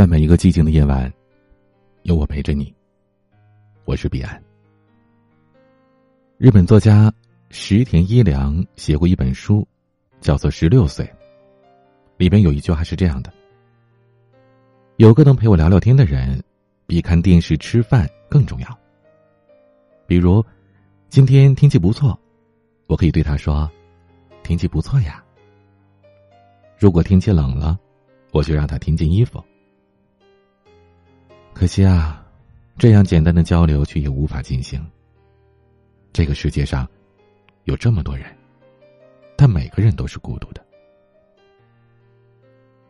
在每一个寂静的夜晚，有我陪着你。我是彼岸。日本作家石田一良写过一本书，叫做《十六岁》。里边有一句话是这样的：“有个能陪我聊聊天的人，比看电视吃饭更重要。”比如，今天天气不错，我可以对他说：“天气不错呀。”如果天气冷了，我就让他添件衣服。可惜啊，这样简单的交流却也无法进行。这个世界上，有这么多人，但每个人都是孤独的。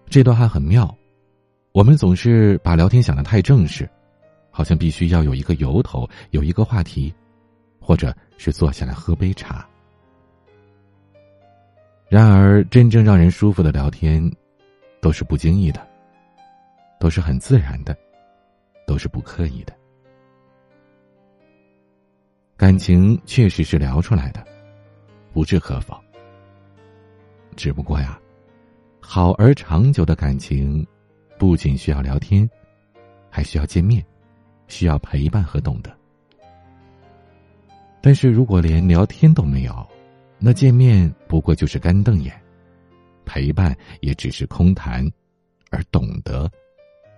这段话很妙，我们总是把聊天想的太正式，好像必须要有一个由头，有一个话题，或者是坐下来喝杯茶。然而，真正让人舒服的聊天，都是不经意的，都是很自然的，都是不刻意的。感情确实是聊出来的，不置可否。只不过呀。好而长久的感情，不仅需要聊天，还需要见面，需要陪伴和懂得。但是如果连聊天都没有，那见面不过就是干瞪眼，陪伴也只是空谈，而懂得，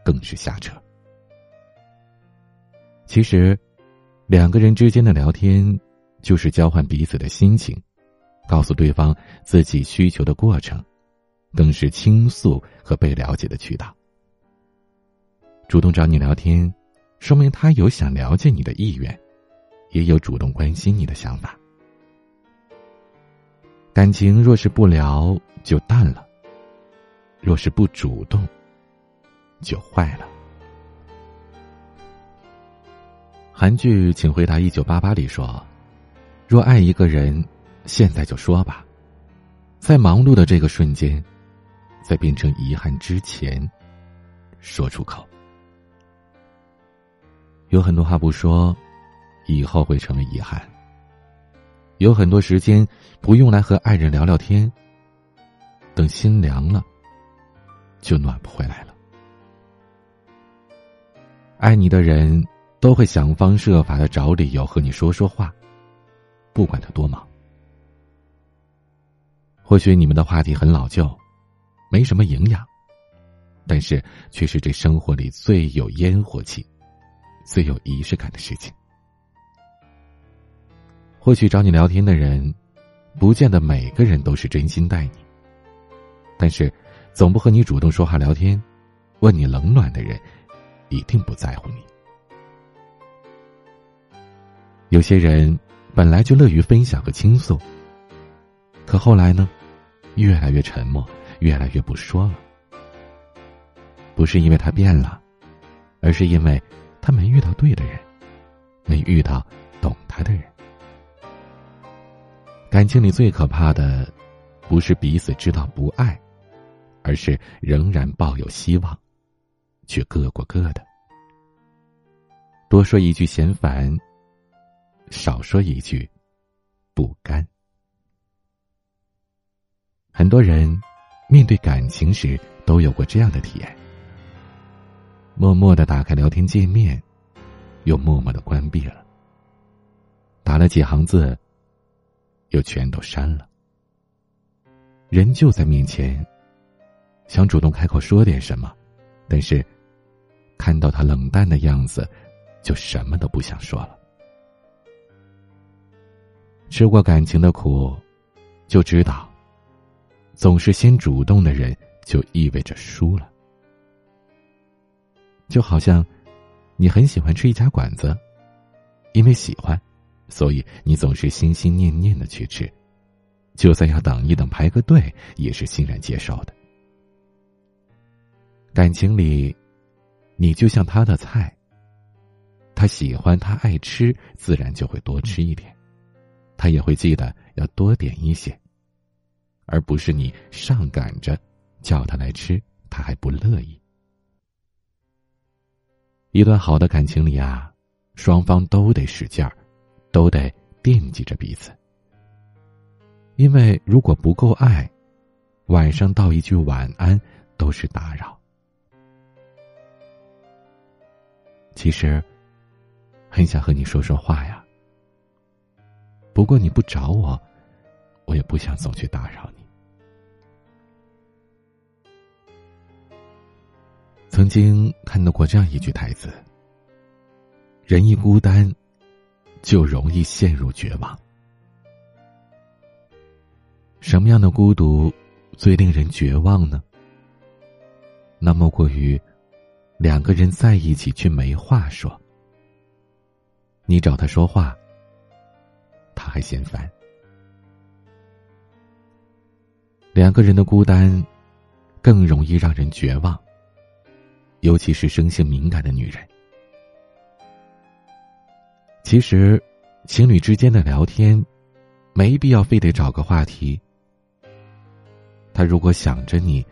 更是瞎扯。其实，两个人之间的聊天，就是交换彼此的心情，告诉对方自己需求的过程。更是倾诉和被了解的渠道。主动找你聊天，说明他有想了解你的意愿，也有主动关心你的想法。感情若是不聊就淡了，若是不主动就坏了。韩剧《请回答一九八八》里说：“若爱一个人，现在就说吧，在忙碌的这个瞬间。”在变成遗憾之前，说出口。有很多话不说，以后会成为遗憾。有很多时间不用来和爱人聊聊天，等心凉了，就暖不回来了。爱你的人都会想方设法的找理由和你说说话，不管他多忙。或许你们的话题很老旧。没什么营养，但是却是这生活里最有烟火气、最有仪式感的事情。或许找你聊天的人，不见得每个人都是真心待你，但是总不和你主动说话聊天、问你冷暖的人，一定不在乎你。有些人本来就乐于分享和倾诉，可后来呢，越来越沉默。越来越不说了，不是因为他变了，而是因为他没遇到对的人，没遇到懂他的人。感情里最可怕的，不是彼此知道不爱，而是仍然抱有希望，却各过各的。多说一句嫌烦，少说一句不甘。很多人。面对感情时，都有过这样的体验：默默的打开聊天界面，又默默的关闭了；打了几行字，又全都删了。人就在面前，想主动开口说点什么，但是看到他冷淡的样子，就什么都不想说了。吃过感情的苦，就知道。总是先主动的人，就意味着输了。就好像，你很喜欢吃一家馆子，因为喜欢，所以你总是心心念念的去吃，就算要等一等排个队，也是欣然接受的。感情里，你就像他的菜，他喜欢，他爱吃，自然就会多吃一点，他也会记得要多点一些。而不是你上赶着叫他来吃，他还不乐意。一段好的感情里啊，双方都得使劲儿，都得惦记着彼此。因为如果不够爱，晚上道一句晚安都是打扰。其实很想和你说说话呀。不过你不找我，我也不想总去打扰你。曾经看到过这样一句台词：“人一孤单，就容易陷入绝望。”什么样的孤独最令人绝望呢？那莫过于两个人在一起却没话说。你找他说话，还嫌烦。两个人的孤单更容易让人绝望，尤其是生性敏感的女人。其实，情侣之间的聊天，没必要非得找个话题。他如果想着你，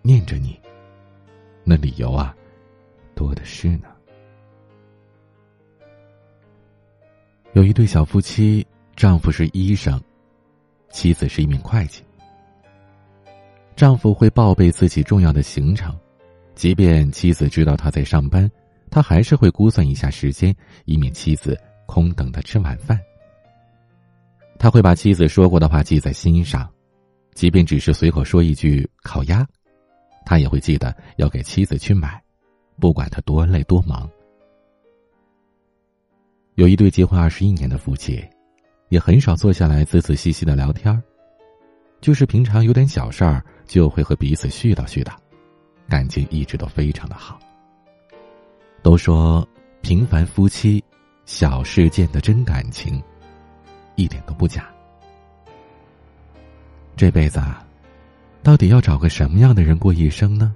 念着你，那理由啊，多的是呢。有一对小夫妻，丈夫是医生，妻子是一名会计。丈夫会报备自己重要的行程，即便妻子知道他在上班，他还是会估算一下时间，以免妻子空等他吃晚饭。他会把妻子说过的话记在心上。即便只是随口说一句烤鸭，他也会记得要给妻子去买，不管他多累多忙。有一对结婚二十一年的夫妻，也很少坐下来仔仔细细的聊天就是平常有点小事儿，就会和彼此絮叨絮叨，感情一直都非常的好。都说平凡夫妻，小事见的真感情，一点都不假。这辈子啊，到底要找个什么样的人过一生呢？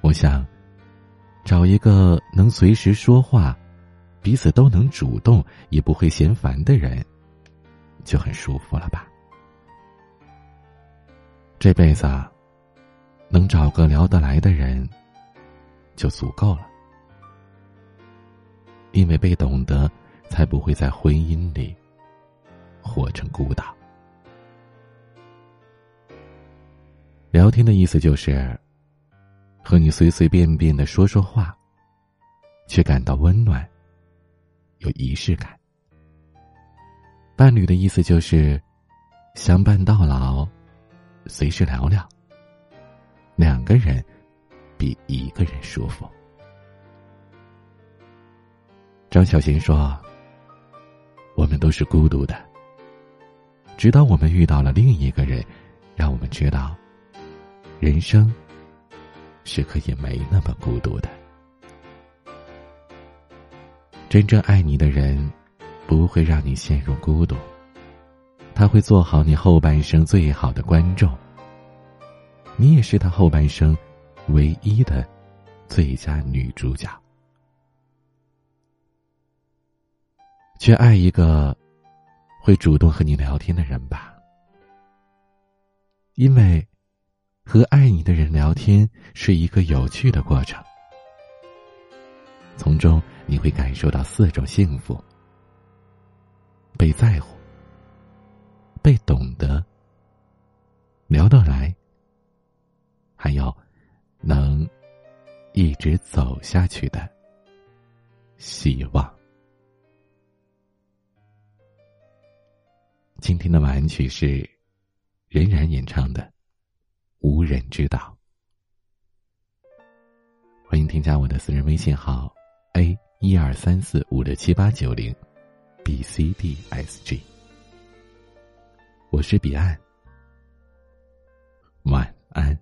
我想，找一个能随时说话、彼此都能主动、也不会嫌烦的人，就很舒服了吧。这辈子，能找个聊得来的人，就足够了。因为被懂得，才不会在婚姻里活成孤岛。聊天的意思就是，和你随随便便的说说话，却感到温暖，有仪式感。伴侣的意思就是，相伴到老，随时聊聊。两个人比一个人舒服。张小娴说：“我们都是孤独的，直到我们遇到了另一个人，让我们知道。”人生是可以没那么孤独的。真正爱你的人，不会让你陷入孤独，他会做好你后半生最好的观众。你也是他后半生唯一的最佳女主角。去爱一个会主动和你聊天的人吧，因为。和爱你的人聊天是一个有趣的过程，从中你会感受到四种幸福：被在乎、被懂得、聊得来，还有能一直走下去的希望。今天的晚安曲是任然演唱的。无人知道。欢迎添加我的私人微信号：a 一二三四五六七八九零，b c d s g。我是彼岸，晚安。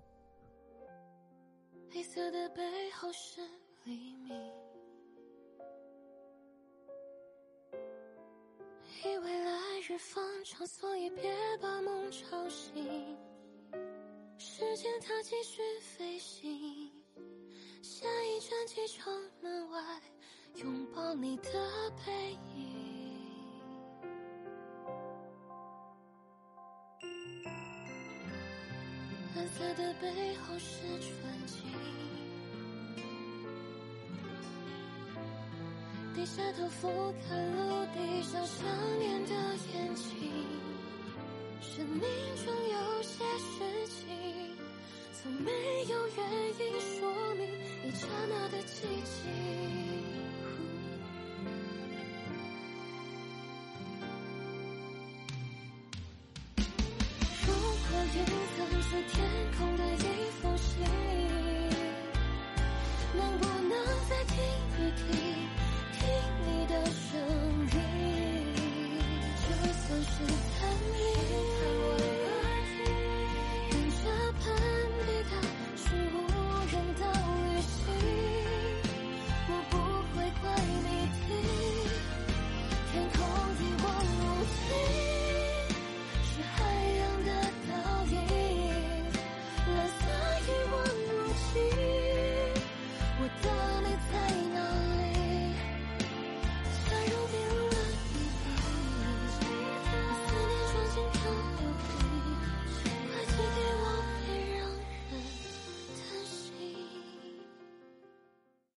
黑色的背后是黎明，以为来日方长，所以别把梦吵醒。时间它继续飞行，下一站机场门外，拥抱你的背影。蓝色的背后是纯净，低下头俯瞰陆地上想念的眼睛，生命中有些事情。从没有原因是天空的夜